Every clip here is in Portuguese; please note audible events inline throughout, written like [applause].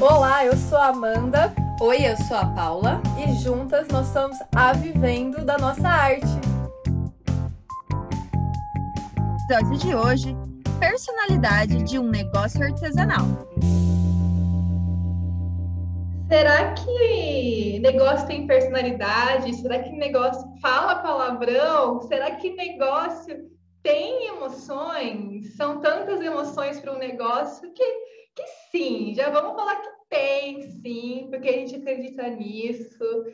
Olá, eu sou a Amanda. Oi, eu sou a Paula. E juntas nós somos a Vivendo da Nossa Arte. Episódio de hoje: Personalidade de um negócio artesanal. Será que negócio tem personalidade? Será que negócio fala palavrão? Será que negócio tem emoções? São tantas emoções para um negócio que, que sim, já vamos falar que tem, sim, porque a gente acredita nisso.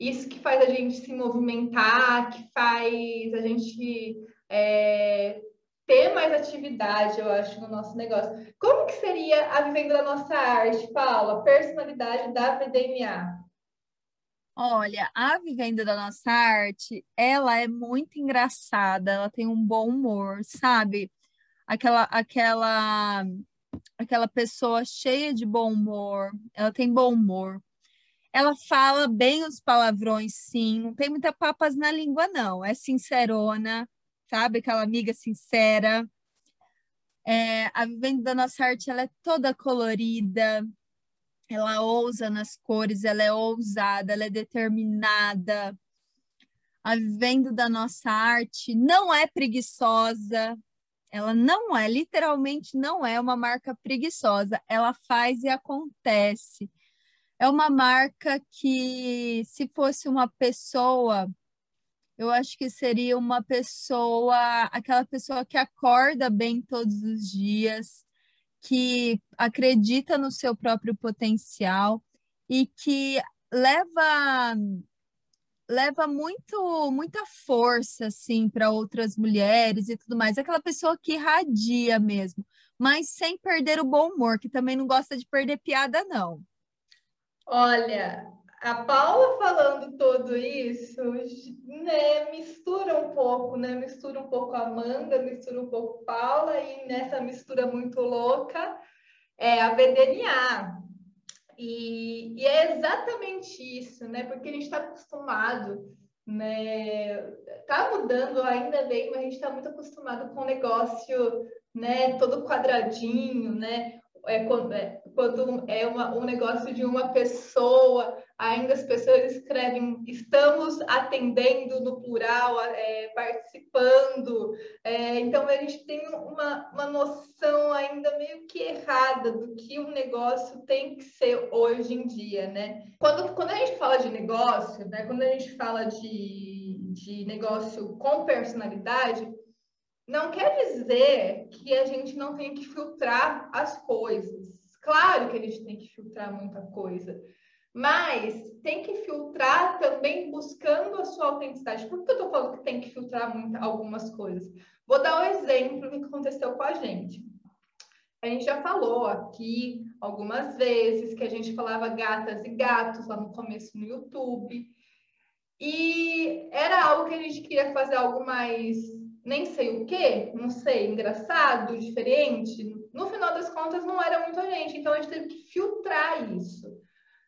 Isso que faz a gente se movimentar, que faz a gente é, ter mais atividade, eu acho, no nosso negócio. Como que seria a vivenda da nossa arte, Paula? Personalidade da VDMA? Olha, a vivenda da nossa arte, ela é muito engraçada, ela tem um bom humor, sabe? Aquela, aquela, aquela pessoa cheia de bom humor, ela tem bom humor. Ela fala bem os palavrões, sim, não tem muita papas na língua, não. É sincerona, sabe? Aquela amiga sincera. É, a vivenda da nossa arte, ela é toda colorida, ela ousa nas cores, ela é ousada, ela é determinada. A vivenda da nossa arte não é preguiçosa, ela não é, literalmente não é uma marca preguiçosa, ela faz e acontece. É uma marca que, se fosse uma pessoa, eu acho que seria uma pessoa, aquela pessoa que acorda bem todos os dias, que acredita no seu próprio potencial e que leva leva muito muita força assim para outras mulheres e tudo mais, aquela pessoa que irradia mesmo, mas sem perder o bom humor, que também não gosta de perder piada não. Olha, a Paula falando tudo isso, né, mistura um pouco, né? Mistura um pouco a Amanda, mistura um pouco Paula, e nessa mistura muito louca é a VDNA. E, e é exatamente isso, né? Porque a gente está acostumado, né? Tá mudando ainda bem, mas a gente está muito acostumado com o negócio, né? Todo quadradinho, né? É, quando, é, quando é uma, um negócio de uma pessoa, ainda as pessoas escrevem estamos atendendo no plural, é, participando. É, então a gente tem uma, uma noção ainda meio que errada do que um negócio tem que ser hoje em dia, né? Quando, quando a gente fala de negócio, né? Quando a gente fala de, de negócio com personalidade, não quer dizer que a gente não tem que filtrar as coisas. Claro que a gente tem que filtrar muita coisa, mas tem que filtrar também buscando a sua autenticidade. Por que eu estou falando que tem que filtrar muito, algumas coisas? Vou dar um exemplo do que aconteceu com a gente. A gente já falou aqui algumas vezes que a gente falava gatas e gatos lá no começo no YouTube. E era algo que a gente queria fazer algo mais nem sei o que, não sei, engraçado, diferente, no final das contas não era muita gente, então a gente teve que filtrar isso.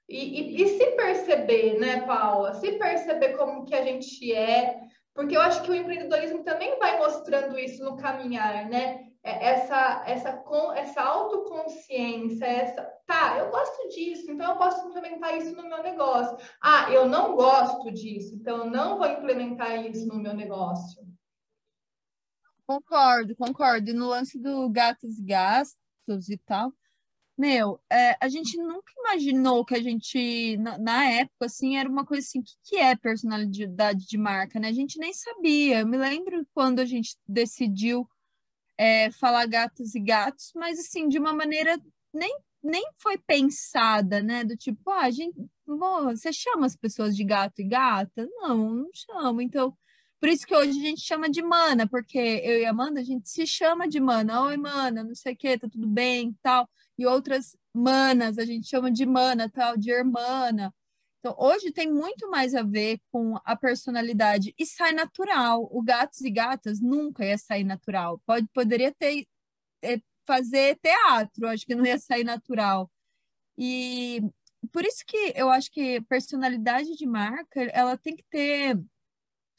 E, e, e, se perceber, né, Paula? Se perceber como que a gente é, porque eu acho que o empreendedorismo também vai mostrando isso no caminhar, né? É, essa, essa, essa autoconsciência, essa, tá, eu gosto disso, então eu posso implementar isso no meu negócio. Ah, eu não gosto disso, então eu não vou implementar isso no meu negócio. Concordo, concordo. E no lance do gatos e gastos e tal, meu, é, a gente nunca imaginou que a gente, na, na, época, assim, era uma coisa assim, que, que é personalidade de marca, né? A gente nem sabia. Eu me lembro quando a gente decidiu é, falar gatos e gatos, mas assim, de uma maneira nem, nem foi pensada, né? Do tipo, ah, a gente, você chama as pessoas de gato e gata? Não, não chama. Então, por isso que hoje a gente chama de mana, porque eu e a Amanda, a gente se chama de mana. Oi, mana, não sei o que, tá tudo bem, tal. E outras manas, a gente chama de mana, tal, de irmã. Então, hoje tem muito mais a ver com a personalidade e sai natural. O gatos e gatas nunca ia sair natural. Pode, poderia ter, é, fazer teatro, acho que não ia sair natural. E por isso que eu acho que personalidade de marca, ela tem que ter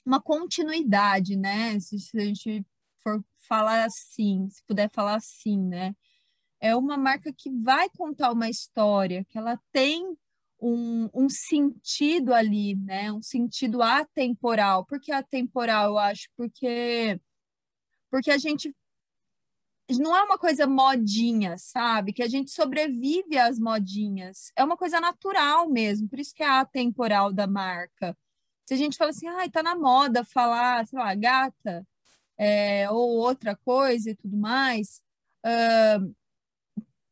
uma continuidade, né? Se, se, a gente for falar assim, se puder falar assim, né? É uma marca que vai contar uma história, que ela tem um, um sentido ali, né? Um sentido atemporal. Por que atemporal, eu acho? Porque, porque a gente não é uma coisa modinha, sabe? Que a gente sobrevive às modinhas. É uma coisa natural mesmo, por isso que é atemporal da marca. Se a gente fala assim, ai, tá na moda falar, sei lá, gata, é, ou outra coisa e tudo mais, uh,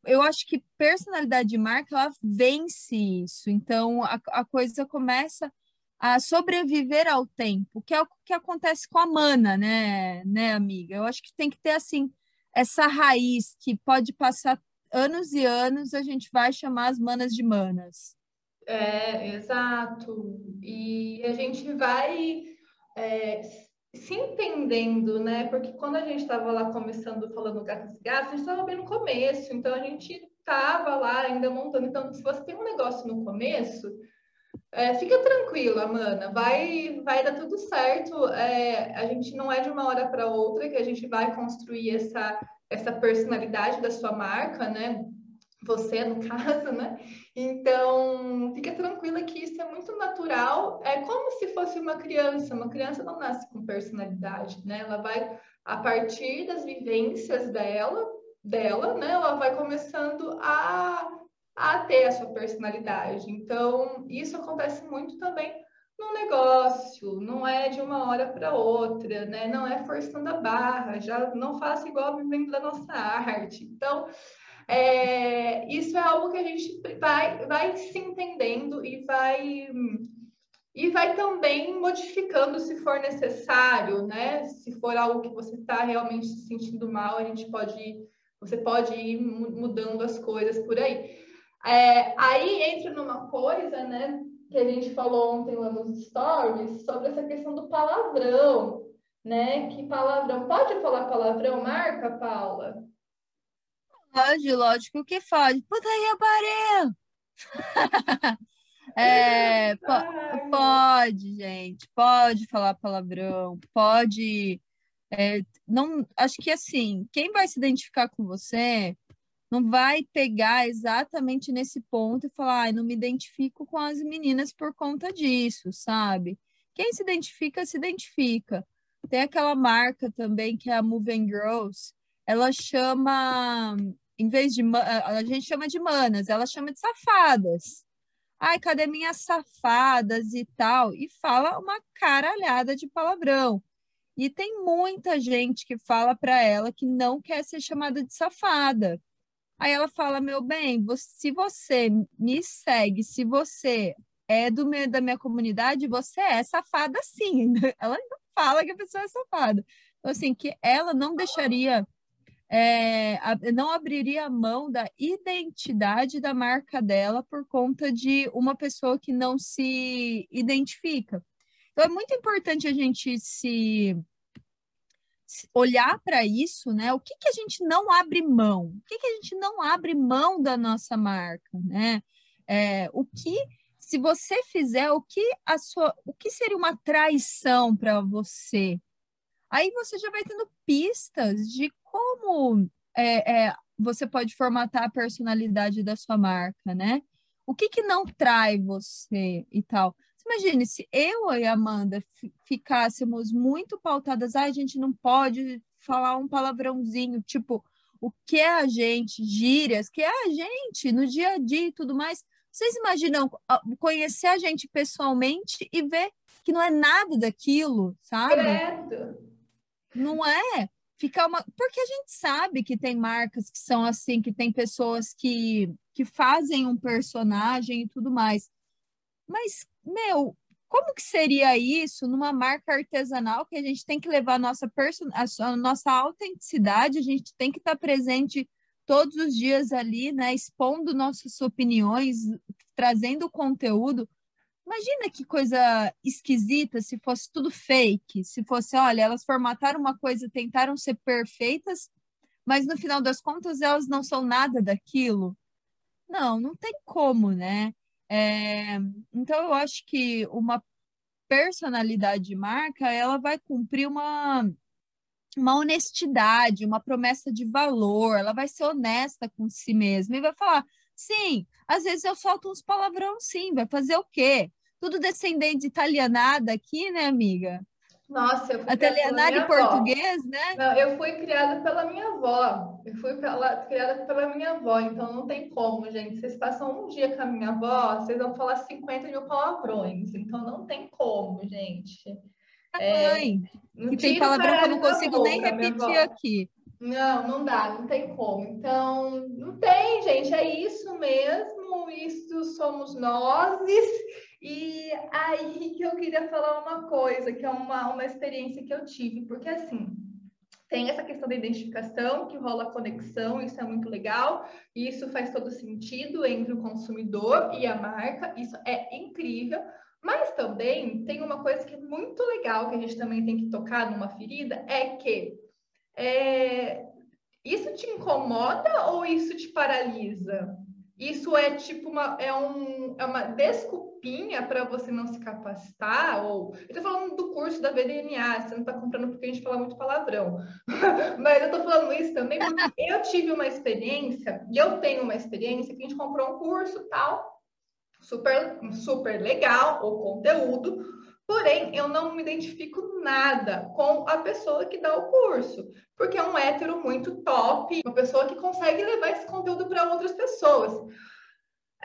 eu acho que personalidade de marca, ela vence isso. Então, a, a coisa começa a sobreviver ao tempo, que é o que acontece com a mana, né, né, amiga? Eu acho que tem que ter, assim, essa raiz que pode passar anos e anos, a gente vai chamar as manas de manas. É, exato. E a gente vai é, se entendendo, né? Porque quando a gente estava lá começando falando gatos e gatos, a gente estava bem no começo, então a gente estava lá ainda montando. Então, se você tem um negócio no começo, é, fica tranquila, mana, vai, vai dar tudo certo. É, a gente não é de uma hora para outra que a gente vai construir essa, essa personalidade da sua marca, né? Você, no [laughs] caso, né? Então, fica tranquila que isso é muito natural. É como se fosse uma criança. Uma criança não nasce com personalidade, né? Ela vai, a partir das vivências dela, dela, né? Ela vai começando a, a ter a sua personalidade. Então, isso acontece muito também no negócio, não é de uma hora para outra, né? Não é forçando a barra, já não faça igual vivendo da nossa [laughs] arte. Então, é, isso é algo que a gente vai, vai se entendendo e vai e vai também modificando se for necessário, né? Se for algo que você está realmente se sentindo mal, a gente pode, você pode ir mudando as coisas por aí. É, aí entra numa coisa, né? Que a gente falou ontem lá nos stories sobre essa questão do palavrão, né? Que palavrão pode falar palavrão, marca, Paula? Pode, lógico que pode. Putaria pareu! [laughs] é, po pode, gente, pode falar palavrão, pode. É, não, acho que assim, quem vai se identificar com você não vai pegar exatamente nesse ponto e falar, ah, não me identifico com as meninas por conta disso, sabe? Quem se identifica, se identifica. Tem aquela marca também que é a Moving Girls, ela chama em vez de a gente chama de manas, ela chama de safadas. Ai, cadê minhas safadas e tal? E fala uma caralhada de palavrão. E tem muita gente que fala para ela que não quer ser chamada de safada. Aí ela fala: Meu bem, se você me segue, se você é do meu, da minha comunidade, você é safada sim. [laughs] Ela fala que a pessoa é safada. Então, assim, que ela não deixaria é, não abriria mão da identidade da marca dela por conta de uma pessoa que não se identifica. Então, é muito importante a gente se olhar para isso, né? O que, que a gente não abre mão? O que, que a gente não abre mão da nossa marca, né? É, o que, se você fizer, o que a sua, o que seria uma traição para você? Aí você já vai tendo pistas de como é, é, você pode formatar a personalidade da sua marca, né? O que, que não trai você e tal? Imagine se eu e a Amanda ficássemos muito pautadas, ah, a gente não pode falar um palavrãozinho, tipo, o que é a gente, gírias, que é a gente no dia a dia e tudo mais. Vocês imaginam conhecer a gente pessoalmente e ver que não é nada daquilo, sabe? Credo. Não é ficar uma. Porque a gente sabe que tem marcas que são assim, que tem pessoas que, que fazem um personagem e tudo mais. Mas, meu, como que seria isso numa marca artesanal que a gente tem que levar a nossa, person... a nossa autenticidade, a gente tem que estar presente todos os dias ali, né, expondo nossas opiniões, trazendo conteúdo. Imagina que coisa esquisita se fosse tudo fake, se fosse, olha, elas formataram uma coisa, tentaram ser perfeitas, mas no final das contas elas não são nada daquilo. Não, não tem como, né? É, então eu acho que uma personalidade de marca, ela vai cumprir uma uma honestidade, uma promessa de valor, ela vai ser honesta com si mesma e vai falar: sim, às vezes eu solto uns palavrão, sim, vai fazer o quê? Tudo descendente de italianada aqui, né, amiga? Nossa, eu fui italianada e português, avó. né? Não, eu fui criada pela minha avó. Eu fui pela, criada pela minha avó, então não tem como, gente. Vocês passam um dia com a minha avó, vocês vão falar 50 mil palavrões. Então não tem como, gente. É, e tem palavrão que eu não consigo boca, nem repetir aqui. Não, não dá, não tem como. Então, não tem, gente, é isso mesmo, isso somos nós. E aí que eu queria falar uma coisa, que é uma, uma experiência que eu tive, porque assim, tem essa questão da identificação, que rola conexão, isso é muito legal, e isso faz todo sentido entre o consumidor e a marca, isso é incrível. Mas também tem uma coisa que é muito legal, que a gente também tem que tocar numa ferida, é que é, isso te incomoda ou isso te paralisa? Isso é tipo uma, é um, é uma desculpinha para você não se capacitar? Ou eu estou falando do curso da VDNA, você não está comprando porque a gente fala muito palavrão. [laughs] Mas eu estou falando isso também porque [laughs] eu tive uma experiência, e eu tenho uma experiência que a gente comprou um curso tal, super, super legal o conteúdo, porém eu não me identifico nada com a pessoa que dá o curso, porque é um hétero muito top, uma pessoa que consegue levar esse conteúdo para outras pessoas.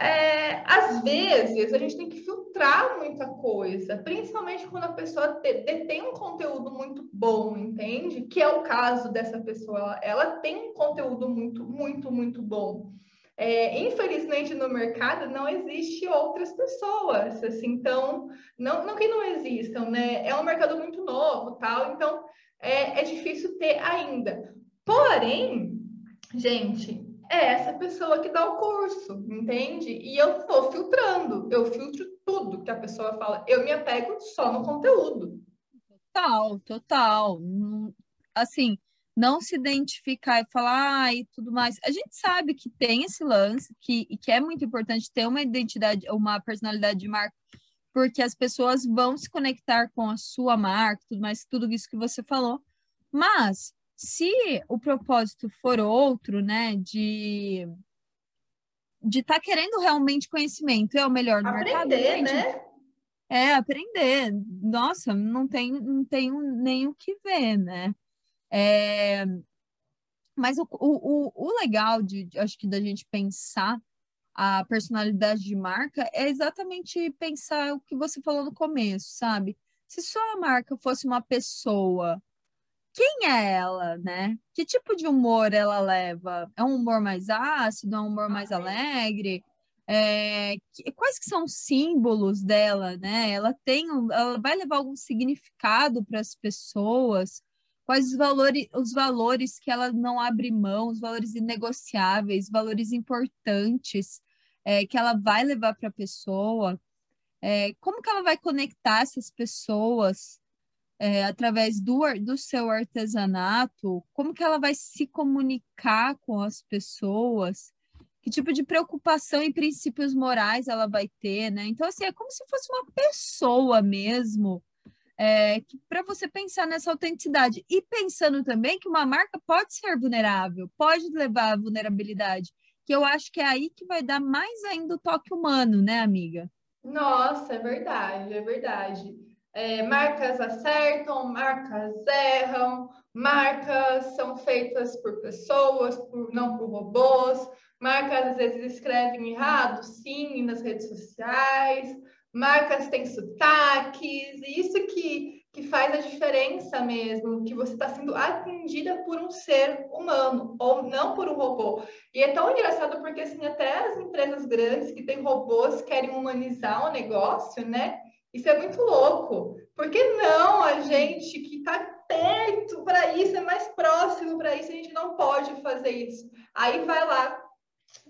É, às vezes a gente tem que filtrar muita coisa, principalmente quando a pessoa detém um conteúdo muito bom, entende? Que é o caso dessa pessoa, ela, tem um conteúdo muito, muito, muito bom. É, infelizmente no mercado não existe outras pessoas, assim, então não, não que não existam, né? É um mercado muito novo, tal, então é, é difícil ter ainda. Porém, gente, é essa pessoa que dá o curso, entende? E eu estou filtrando, eu filtro tudo que a pessoa fala, eu me apego só no conteúdo. Total, total. Assim, não se identificar e falar ah, e tudo mais. A gente sabe que tem esse lance, que, que é muito importante ter uma identidade, uma personalidade de marca, porque as pessoas vão se conectar com a sua marca, tudo mais, tudo isso que você falou. Mas se o propósito for outro, né, de de estar tá querendo realmente conhecimento, é o melhor do aprender, mercado. né? É, aprender. Nossa, não tenho, não tenho nem o que ver, né? É, mas o, o, o legal de, acho que da gente pensar a personalidade de marca é exatamente pensar o que você falou no começo, sabe? Se sua marca fosse uma pessoa, quem é ela, né? Que tipo de humor ela leva? É um humor mais ácido, é um humor mais alegre? É, quais que são os símbolos dela, né? Ela tem, ela vai levar algum significado para as pessoas? quais os valores, os valores que ela não abre mão, os valores inegociáveis, valores importantes é, que ela vai levar para a pessoa, é, como que ela vai conectar essas pessoas é, através do, do seu artesanato, como que ela vai se comunicar com as pessoas, que tipo de preocupação e princípios morais ela vai ter, né? Então, assim, é como se fosse uma pessoa mesmo, é, para você pensar nessa autenticidade. E pensando também que uma marca pode ser vulnerável, pode levar à vulnerabilidade, que eu acho que é aí que vai dar mais ainda o toque humano, né, amiga? Nossa, é verdade, é verdade. É, marcas acertam, marcas erram, marcas são feitas por pessoas, por, não por robôs, marcas às vezes escrevem errado, sim, nas redes sociais, marcas têm sotaques, isso que, que faz a diferença mesmo, que você está sendo atendida por um ser humano, ou não por um robô. E é tão engraçado porque, assim, até as empresas grandes que têm robôs querem humanizar o negócio, né? Isso é muito louco. Por que não a gente que está perto para isso, é mais próximo para isso, a gente não pode fazer isso? Aí vai lá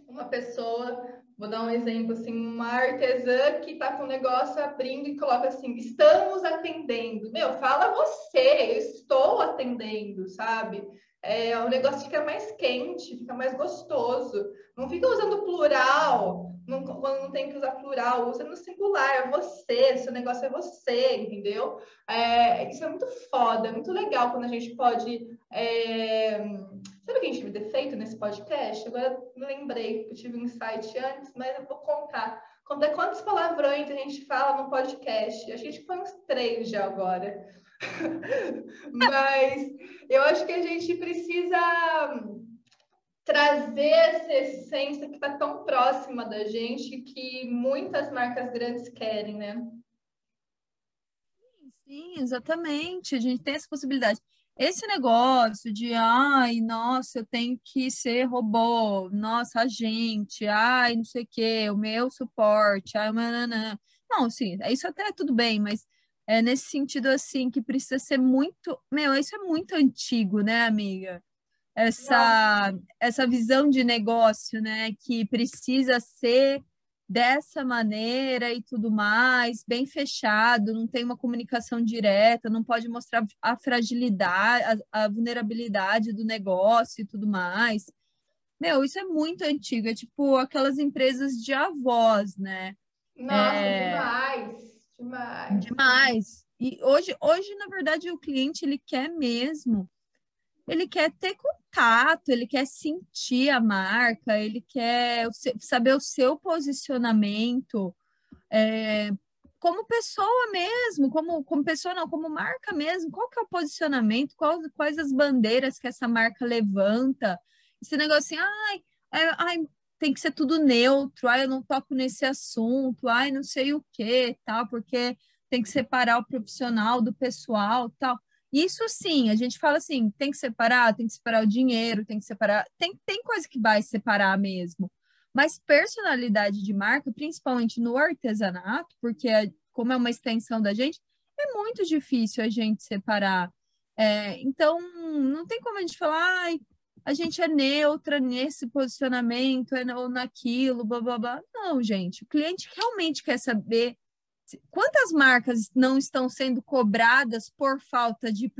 uma pessoa Vou dar um exemplo, assim, uma artesã que está com o negócio abrindo e coloca assim, estamos atendendo. Meu, fala você, eu estou atendendo, sabe? é, o negócio fica mais quente, fica mais gostoso. Não fica usando plural, não, quando não tem que usar plural, usa no singular, é você, seu negócio é você, entendeu? É, isso é muito foda, é muito legal quando a gente pode. É... O que a gente me defeito nesse podcast? Agora me lembrei, eu tive um insight antes, mas eu vou contar. Contar quantos palavrões a gente fala no podcast. Acho que a gente foi uns três já agora. [laughs] Mas eu acho que a gente precisa trazer essa essência que está tão próxima da gente que muitas marcas grandes querem, né? Sim, exatamente. A gente tem essa possibilidade. Esse negócio de, ai, nossa, eu tenho que ser robô, nossa, agente, ai, não sei o quê, o meu suporte, ai, mananã. Não, sim, isso até é tudo bem, mas é nesse sentido assim que precisa ser muito, meu, isso é muito antigo, né, amiga? Essa essa visão de negócio, né, que precisa ser dessa maneira e tudo mais, bem fechado, não tem uma comunicação direta, não pode mostrar a fragilidade, a, a vulnerabilidade do negócio e tudo mais. Meu, isso é muito antigo, é tipo aquelas empresas de avós, né? Nossa, é... demais. Demais. Demais. E hoje, hoje, na verdade, o cliente ele quer mesmo, ele quer ter contato, ele quer sentir a marca, ele quer saber o seu posicionamento é, como pessoa mesmo, como, como pessoa não, como marca mesmo, qual que é o posicionamento, qual, quais as bandeiras que essa marca levanta, esse negócio assim, ai, é, ai, tem que ser tudo neutro, ai, eu não toco nesse assunto, ai, não sei o que, tal, porque tem que separar o profissional do pessoal, tal. Isso sim, a gente fala assim, tem que separar, tem que separar o dinheiro, tem que separar, tem, tem coisa que vai separar mesmo. Mas personalidade de marca, principalmente no artesanato, porque é, como é uma extensão da gente, é muito difícil a gente separar. É, então, não tem como a gente falar, ai, a gente é neutra nesse posicionamento é, ou naquilo, blá blá blá. Não, gente, o cliente realmente quer saber quantas marcas não estão sendo cobradas por falta de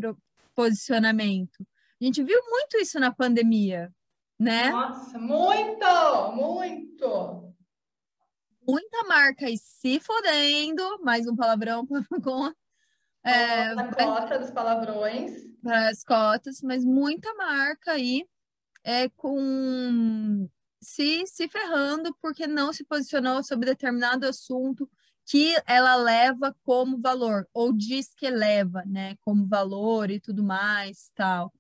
posicionamento. A gente viu muito isso na pandemia, né? Nossa, muito, muito. Muita marca aí se fodendo, mais um palavrão [laughs] com é, a cota dos palavrões. Para as cotas, mas muita marca aí é, com se, se ferrando porque não se posicionou sobre determinado assunto que ela leva como valor, ou diz que leva, né, como valor e tudo mais, tal.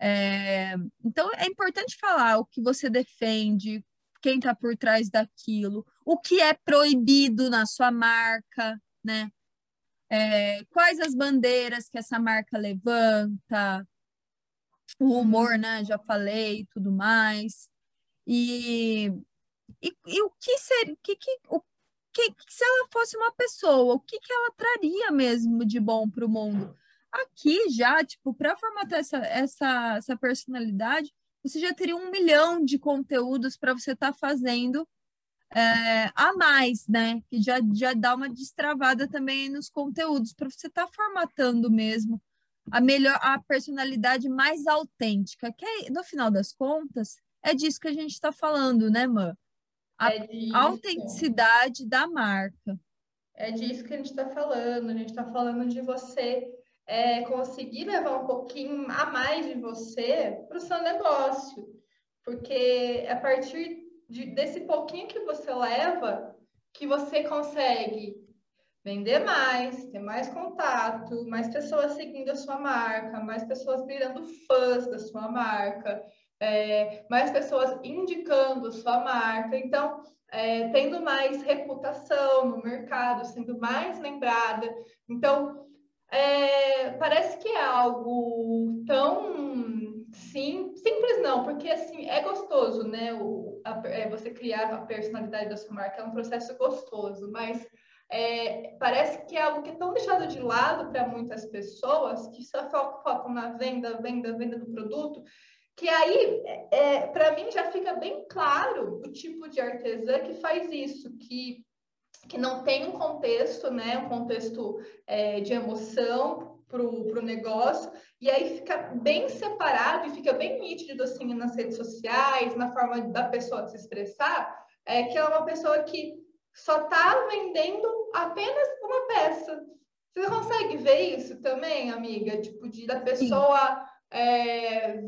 É, então, é importante falar o que você defende, quem está por trás daquilo, o que é proibido na sua marca, né? É, quais as bandeiras que essa marca levanta, o humor, né? Já falei, tudo mais. E, e, e o que seria, que, que, o que, se ela fosse uma pessoa, o que, que ela traria mesmo de bom para o mundo? Aqui já, tipo, para formatar essa, essa, essa personalidade, você já teria um milhão de conteúdos para você estar tá fazendo é, a mais, né? Que já, já dá uma destravada também nos conteúdos, para você estar tá formatando mesmo a melhor, a personalidade mais autêntica, que é, no final das contas, é disso que a gente está falando, né, Mã? A é autenticidade da marca. É disso que a gente está falando. A gente está falando de você é, conseguir levar um pouquinho a mais de você para o seu negócio. Porque a partir de, desse pouquinho que você leva, que você consegue vender mais, ter mais contato, mais pessoas seguindo a sua marca, mais pessoas virando fãs da sua marca, é, mais pessoas indicando sua marca. Então, é, tendo mais reputação no mercado, sendo mais lembrada. Então, é, parece que é algo tão sim, simples não, porque assim é gostoso, né? O, a, é, você criar a personalidade da sua marca é um processo gostoso, mas é, parece que é algo que é tão deixado de lado para muitas pessoas que só focam na venda, venda, venda do produto, que aí, é, para mim, já fica bem claro o tipo de artesã que faz isso, que, que não tem um contexto, né, um contexto é, de emoção para o negócio, e aí fica bem separado e fica bem nítido assim nas redes sociais, na forma da pessoa se expressar, é que ela é uma pessoa que só está vendendo apenas uma peça. Você consegue ver isso também, amiga? Tipo, de da pessoa é,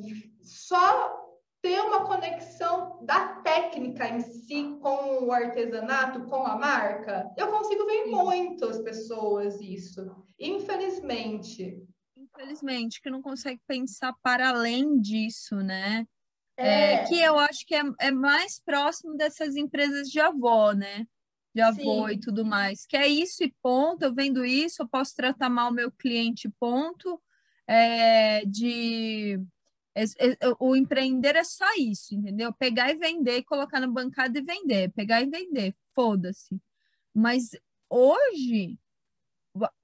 só ter uma conexão da técnica em si com o artesanato, com a marca. Eu consigo ver muitas pessoas isso, infelizmente. Infelizmente, que não consegue pensar para além disso, né? É. É, que eu acho que é, é mais próximo dessas empresas de avó, né? de avô Sim. e tudo mais. Que é isso e ponto, eu vendo isso, eu posso tratar mal o meu cliente, ponto. É, de é, é, o empreender é só isso, entendeu? Pegar e vender, colocar na bancada e vender, pegar e vender, foda-se. Mas hoje,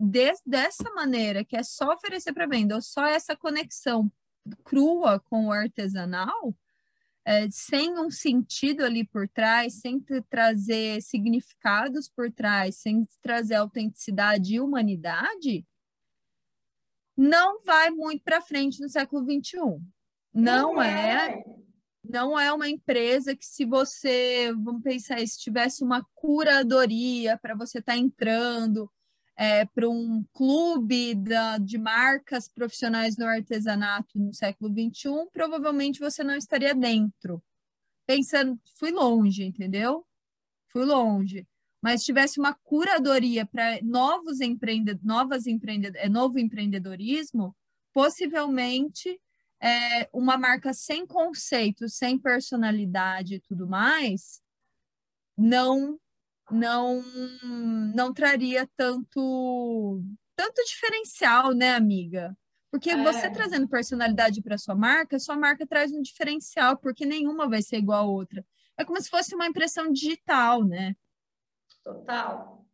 des, dessa maneira, que é só oferecer para venda, ou só essa conexão crua com o artesanal, é, sem um sentido ali por trás, sem trazer significados por trás, sem trazer autenticidade e humanidade, não vai muito para frente no século XXI. Não, é. é. Não é uma empresa que, se você, vamos pensar, se tivesse uma curadoria para você estar tá entrando é, para um clube da, de marcas profissionais no artesanato no século XXI, provavelmente você não estaria dentro. Pensando, fui longe, entendeu? Fui longe. Mas tivesse uma curadoria para novos empreendedores, novas empreendedores, é, novo empreendedorismo, possivelmente é, uma marca sem conceito, sem personalidade e tudo mais, não não não traria tanto tanto diferencial, né, amiga? Porque é. você trazendo personalidade para sua marca, sua marca traz um diferencial, porque nenhuma vai ser igual a outra. É como se fosse uma impressão digital, né? Total.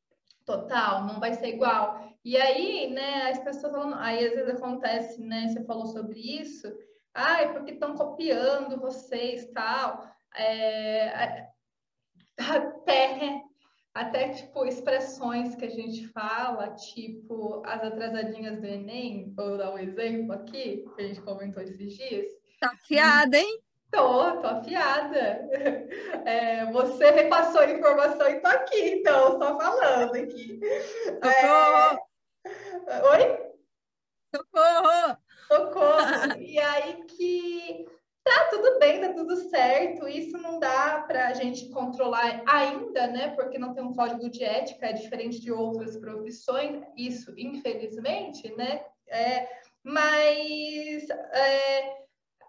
Total, não vai ser igual. E aí, né, as pessoas aí às vezes acontece, né, você falou sobre isso, ai, porque estão copiando vocês, tal. É, até até, tipo, expressões que a gente fala, tipo, as atrasadinhas do Enem, vou dar um exemplo aqui, que a gente comentou esses dias. Tá afiada, hein? Tô, tô afiada. [laughs] É, você repassou a informação e tô aqui, então, só falando aqui. Socorro! É... Oi? Socorro! Socorro! e aí que Tá tudo bem, tá tudo certo. Isso não dá para a gente controlar ainda, né? Porque não tem um código de ética, é diferente de outras profissões. Isso, infelizmente, né? É, mas é,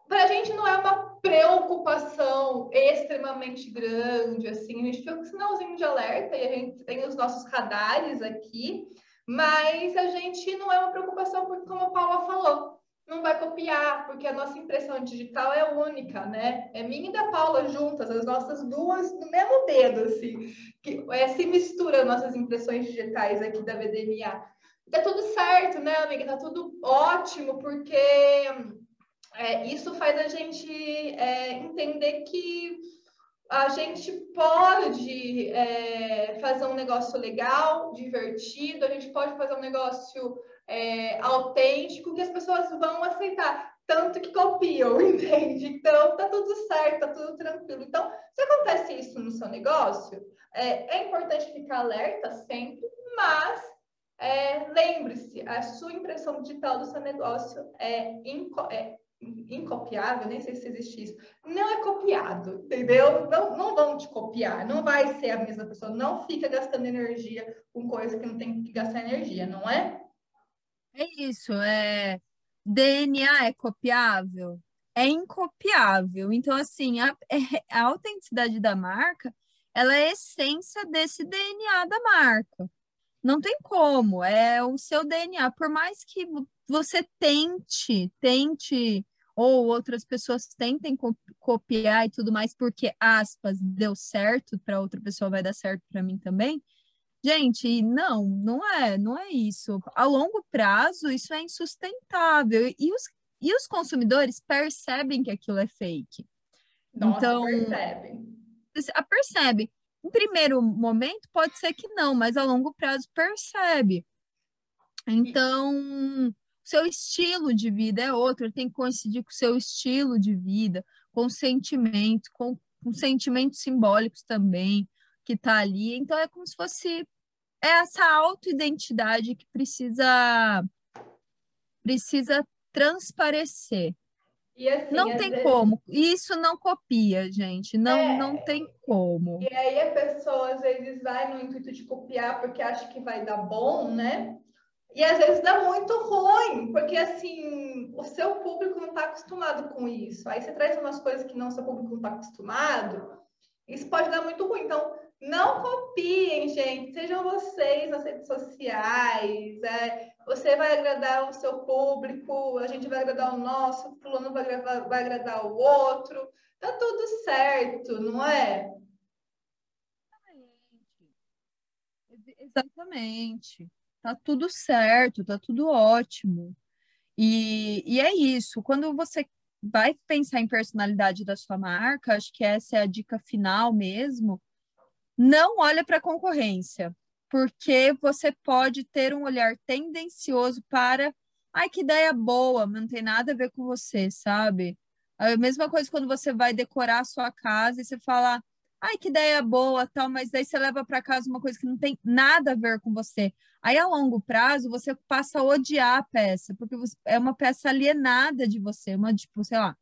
para a gente não é uma preocupação extremamente grande, assim. A gente fica com sinalzinho de alerta e a gente tem os nossos radares aqui, mas a gente não é uma preocupação porque, como a Paula falou, não vai copiar, porque a nossa impressão digital é única, né? É minha e da Paula juntas, as nossas duas no mesmo dedo, assim. Que, é, se mistura nossas impressões digitais aqui da VDMA. Tá tudo certo, né, amiga? Tá tudo ótimo, porque é, isso faz a gente é, entender que a gente pode é, fazer um negócio legal, divertido, a gente pode fazer um negócio é, autêntico que as pessoas vão aceitar, tanto que copiam, [laughs] entende? Então, tá tudo certo, tá tudo tranquilo. Então, se acontece isso no seu negócio, é, é importante ficar alerta sempre, mas é, lembre-se, a sua impressão digital do seu negócio é, é incopiável, nem sei se existe isso, não é copiado, entendeu? Não, não vão te copiar, não vai ser a mesma pessoa, não fica gastando energia com coisa que não tem que gastar energia, não é? É isso, é DNA é copiável? É incopiável. Então, assim, a, é, a autenticidade da marca, ela é a essência desse DNA da marca. Não tem como, é o seu DNA. Por mais que você tente, tente, ou outras pessoas tentem copiar e tudo mais, porque, aspas, deu certo, para outra pessoa vai dar certo para mim também, Gente, não, não é, não é isso. A longo prazo, isso é insustentável. E os, e os consumidores percebem que aquilo é fake. Nossa, então, percebem. A percebe. Em primeiro momento, pode ser que não, mas a longo prazo percebe. Então, seu estilo de vida é outro, ele tem que coincidir com o seu estilo de vida, com sentimentos, com, com sentimentos simbólicos também que está ali. Então é como se fosse essa autoidentidade que precisa precisa transparecer. Assim, não tem vezes... como. Isso não copia, gente. Não, é... não tem como. E aí a pessoa às vezes vai no intuito de copiar porque acha que vai dar bom, né? E às vezes dá muito ruim, porque assim, o seu público não está acostumado com isso. Aí você traz umas coisas que não seu público não está acostumado, isso pode dar muito ruim. Então, não copiem, gente. Sejam vocês nas redes sociais. É, você vai agradar o seu público, a gente vai agradar o nosso, fulano vai, vai agradar o outro. Tá tudo certo, não é? Exatamente. Tá tudo certo, tá tudo ótimo. E, e é isso. Quando você vai pensar em personalidade da sua marca, acho que essa é a dica final mesmo não olha para a concorrência, porque você pode ter um olhar tendencioso para, ai, que ideia boa, não tem nada a ver com você, sabe? A mesma coisa quando você vai decorar a sua casa e você fala, ai, que ideia boa, tal, mas daí você leva para casa uma coisa que não tem nada a ver com você. Aí, a longo prazo, você passa a odiar a peça, porque é uma peça alienada de você, uma, tipo, sei lá,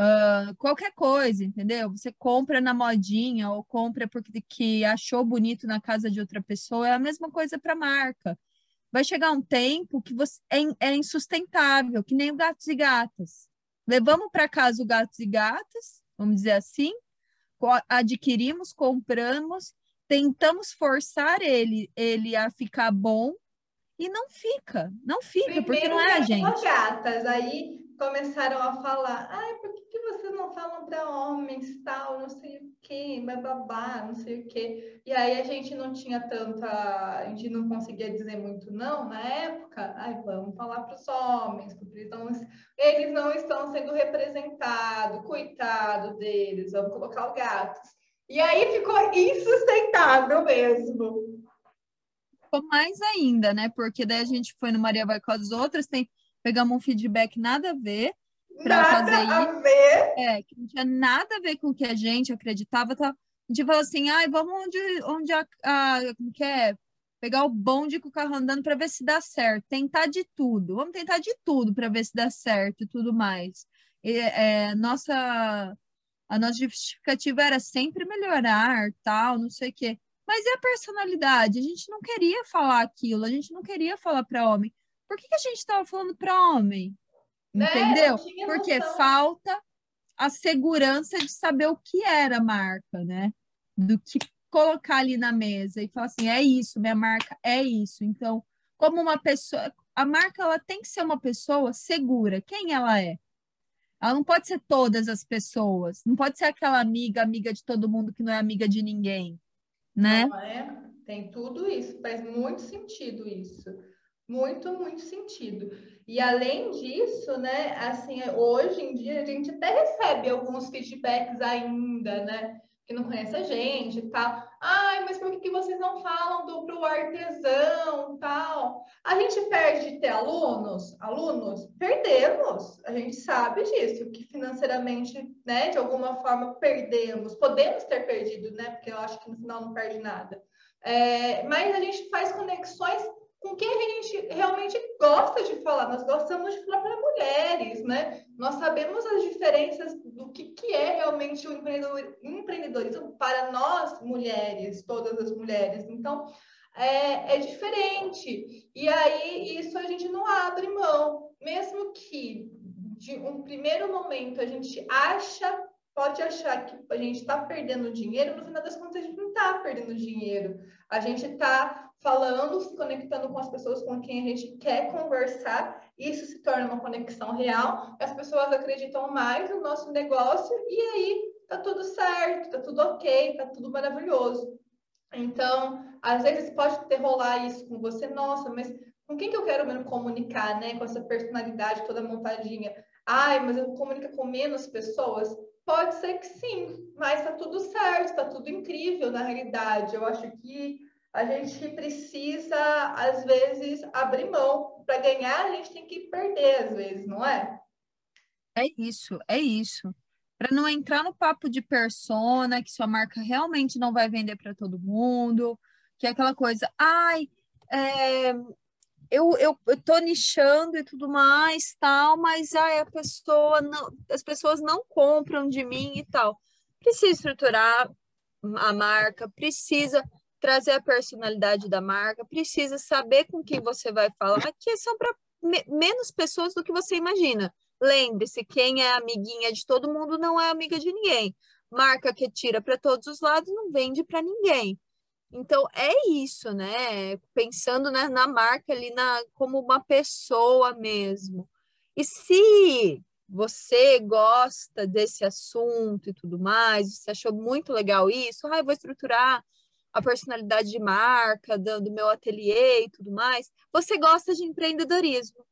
Uh, qualquer coisa, entendeu? Você compra na modinha ou compra porque que achou bonito na casa de outra pessoa, é a mesma coisa para marca. Vai chegar um tempo que você é, é insustentável, que nem o gatos e gatas. Levamos para casa o gatos e gatas, vamos dizer assim, adquirimos, compramos, tentamos forçar ele, ele a ficar bom e não fica, não fica, Primeiro porque não é a gente. gatas, aí começaram a falar, ai, por que, que vocês não falam para homens, tal, não sei o que, babá, não sei o que. E aí a gente não tinha tanta, a gente não conseguia dizer muito não na época, ai, vamos falar para os homens, porque eles não, eles não estão sendo representados, coitado deles, vamos colocar o gato. E aí ficou insustentável mesmo. Ficou mais ainda, né? Porque daí a gente foi no Maria Vai com as outras, tem pegamos um feedback nada a ver para fazer isso. Ver. É, que não tinha nada a ver com o que a gente acreditava. Tá? A gente falou assim, ai, vamos onde, onde a, a como que é? Pegar o bonde com o carro andando para ver se dá certo. Tentar de tudo. Vamos tentar de tudo para ver se dá certo e tudo mais. E, é, nossa, a nossa justificativa era sempre melhorar, tal, não sei o quê. Mas e a personalidade? A gente não queria falar aquilo, a gente não queria falar para homem por que, que a gente estava falando para homem? Né? Entendeu? É, Porque noção. falta a segurança de saber o que era a marca, né? Do que colocar ali na mesa e falar assim, é isso, minha marca é isso. Então, como uma pessoa, a marca ela tem que ser uma pessoa segura. Quem ela é? Ela não pode ser todas as pessoas. Não pode ser aquela amiga, amiga de todo mundo que não é amiga de ninguém, né? É? Tem tudo isso. Faz muito sentido isso muito, muito sentido. E além disso, né, assim, hoje em dia a gente até recebe alguns feedbacks ainda, né, que não conhece a gente e tal. Mas por que, que vocês não falam do pro artesão tal? A gente perde de ter alunos, alunos, perdemos. A gente sabe disso, que financeiramente, né, de alguma forma perdemos. Podemos ter perdido, né, porque eu acho que no final não perde nada. É, mas a gente faz conexões com quem a gente realmente gosta de falar. Nós gostamos de falar para mulheres, né? Nós sabemos as diferenças do que, que é realmente o empreendedorismo para nós, mulheres, todas as mulheres. Então, é, é diferente. E aí, isso a gente não abre mão. Mesmo que de um primeiro momento a gente acha pode achar que a gente está perdendo dinheiro, no final das contas a gente não está perdendo dinheiro. A gente está falando, se conectando com as pessoas com quem a gente quer conversar, isso se torna uma conexão real, as pessoas acreditam mais no nosso negócio e aí tá tudo certo, tá tudo ok, tá tudo maravilhoso. Então, às vezes pode ter rolar isso com você, nossa, mas com quem que eu quero mesmo comunicar, né? Com essa personalidade toda montadinha. Ai, mas eu comunico com menos pessoas? Pode ser que sim, mas tá tudo certo, tá tudo incrível na realidade. Eu acho que a gente precisa, às vezes, abrir mão. Para ganhar, a gente tem que perder, às vezes, não é? É isso, é isso. Para não entrar no papo de persona, que sua marca realmente não vai vender para todo mundo, que é aquela coisa, ai, é, eu, eu, eu tô nichando e tudo mais, tal, mas ai, a pessoa não, as pessoas não compram de mim e tal. Precisa estruturar a marca, precisa trazer a personalidade da marca, precisa saber com quem você vai falar, que são para me menos pessoas do que você imagina. Lembre-se, quem é amiguinha de todo mundo não é amiga de ninguém. Marca que tira para todos os lados não vende para ninguém. Então é isso, né? Pensando né, na marca ali na, como uma pessoa mesmo. E se você gosta desse assunto e tudo mais, você achou muito legal isso, ah, vou estruturar a personalidade de marca do, do meu ateliê e tudo mais, você gosta de empreendedorismo.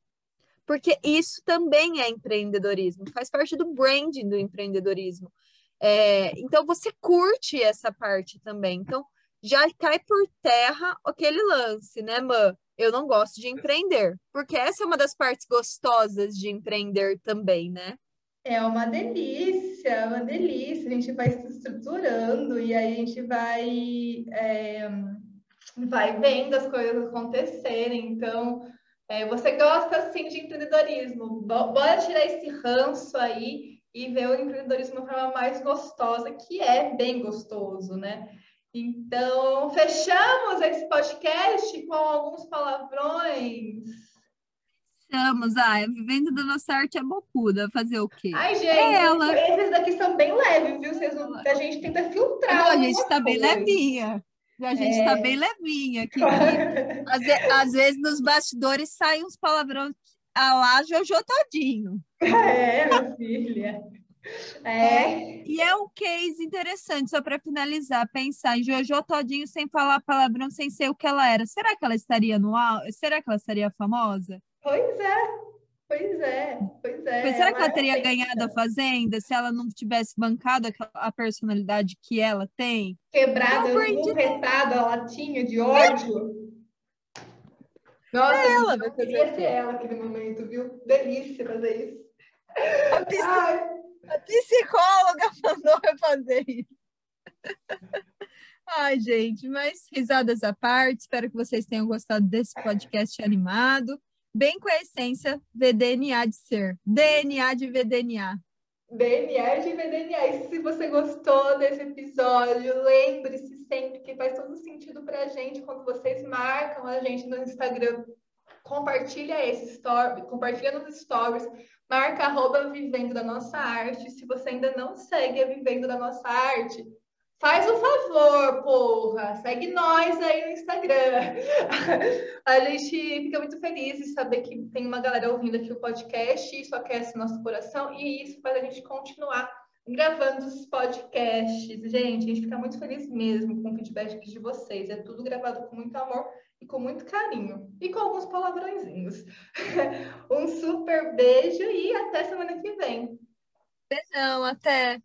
Porque isso também é empreendedorismo, faz parte do branding do empreendedorismo. É, então você curte essa parte também. Então já cai por terra aquele lance, né, Mã? Eu não gosto de empreender, porque essa é uma das partes gostosas de empreender também, né? É uma delícia, é uma delícia. A gente vai se estruturando e aí a gente vai, é, vai vendo as coisas acontecerem. Então, é, você gosta sim de empreendedorismo, bora tirar esse ranço aí e ver o empreendedorismo de uma forma mais gostosa, que é bem gostoso, né? Então, fechamos esse podcast com alguns palavrões. Fechamos, ah, vivendo da nossa arte é bocuda, fazer o quê? Ai, gente, é ela. esses daqui são bem leves, viu? Vocês a gente tenta filtrar. Não, a gente tá bem levinha. A gente tá é... tá bem levinha. [laughs] Às, às, vezes nos bastidores saem uns palavrões a lá Jojo Todinho. É, minha filha. É. é. E é um case interessante, só para finalizar, pensar em Jojo Todinho sem falar palavrão, sem ser o que ela era. Será que ela estaria no Será que ela seria famosa? Pois é, pois é, pois é. Mas será que ela teria ganhado a Fazenda se ela não tivesse bancado a personalidade que ela tem? Quebrada, retada, a latinha de ódio. Nossa, é ela, queria ser ela naquele momento, viu? Delícia fazer isso. Ai. Psicóloga [laughs] mandou eu fazer isso. Ai, gente, mas risadas à parte, espero que vocês tenham gostado desse podcast animado, bem com a essência VDNA de ser, DNA de VDNA. DNA de VDNA. E se você gostou desse episódio, lembre-se sempre que faz todo sentido para a gente quando vocês marcam a gente no Instagram. Compartilha esse story, compartilha nos stories Marca arroba Vivendo da Nossa Arte. Se você ainda não segue a Vivendo da Nossa Arte, faz o favor, porra. Segue nós aí no Instagram. [laughs] a gente fica muito feliz de saber que tem uma galera ouvindo aqui o podcast. Isso aquece nosso coração e isso faz a gente continuar gravando os podcasts. Gente, a gente fica muito feliz mesmo com o feedback de vocês. É tudo gravado com muito amor e com muito carinho. E com alguns palavrõezinhos. [laughs] um super beijo e até semana que vem. Beijão, até.